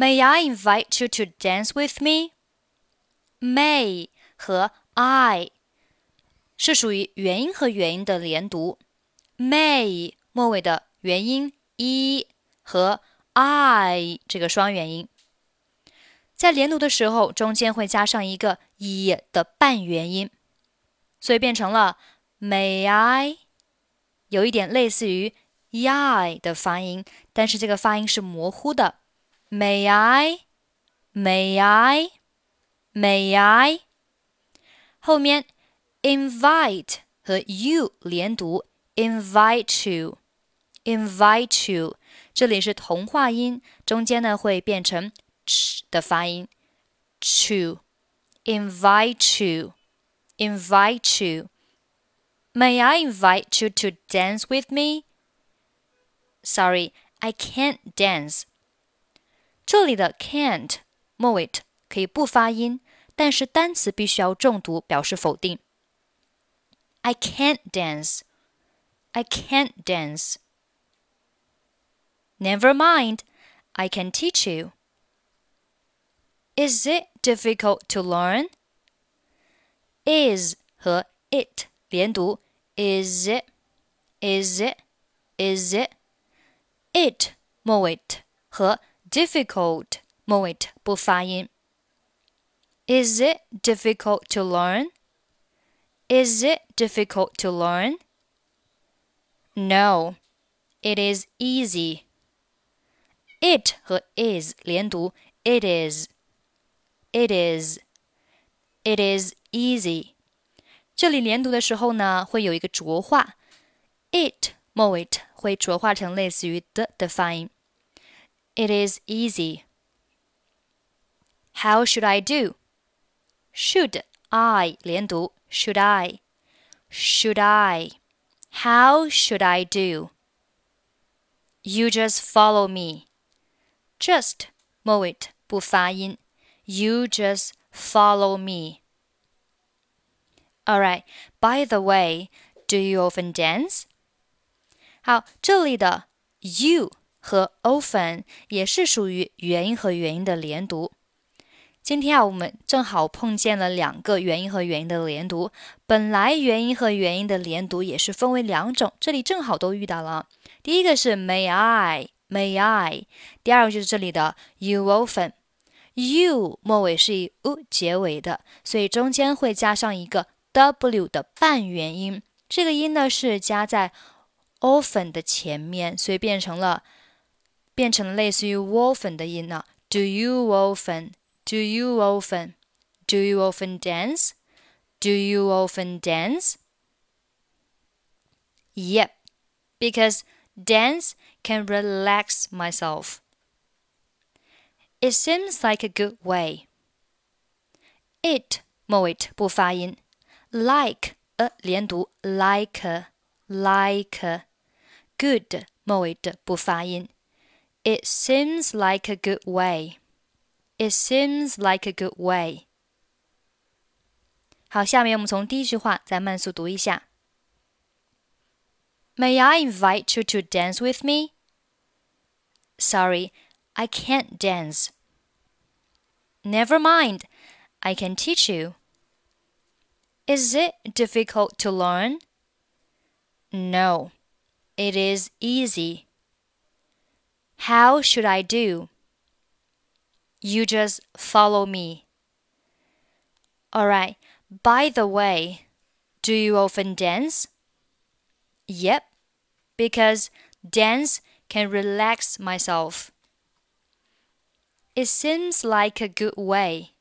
May I invite you to dance with me? May 和 I 是属于元音和元音的连读。May 末尾的元音 e 和 I 这个双元音，在连读的时候，中间会加上一个 e 的半元音，所以变成了 May I，有一点类似于 y 的发音，但是这个发音是模糊的。May I，May I，May I，后面 invite 和 you 连读，invite you，invite you，这里是同化音，中间呢会变成 ch 的发音，to，invite you，invite you。May I invite you to dance with me? Sorry, I can't dance. 这里的 can't 末尾可以不发音，但是单词必须要重读，表示否定。I can't dance. I can't dance. Never mind, I can teach you. Is it difficult to learn? Is 和 it 连读，is it, is it, is it, it 末尾和 difficult 末尾不发音。Is it difficult to learn? Is it difficult to learn? No, it is easy. It 和 is 连读，it is, it is, it is easy. 这里连读的时候呢，会有一个浊化，it 末尾会浊化成类似于的的发音。 It is easy. How should I do? Should I 连读？Should I? Should I? How should I do? You just follow me. Just 末尾不发音。You just follow me. Alright. By the way, do you often dance? 好，这里的 you 和 often 也是属于元音和元音的连读。今天啊，我们正好碰见了两个元音和元音的连读。本来元音和元音的连读也是分为两种，这里正好都遇到了。第一个是 May I，May I，第二个就是这里的 You often。You 末尾是以 u 结尾的，所以中间会加上一个。w 的半元音，这个音呢是加在 often 的前面，所以变成了变成了类似于 often 的音呢。Do you often? Do you often? Do you often dance? Do you often dance? Yep, because dance can relax myself. It seems like a good way. It 末尾不发音。like a 连读，like like good 末尾的不发音。 It seems like a good way. It seems like a good way. 好，下面我们从第一句话再慢速读一下。May I invite you to dance with me? Sorry, I can't dance. Never mind, I can teach you. Is it difficult to learn? No, it is easy. How should I do? You just follow me. Alright, by the way, do you often dance? Yep, because dance can relax myself. It seems like a good way.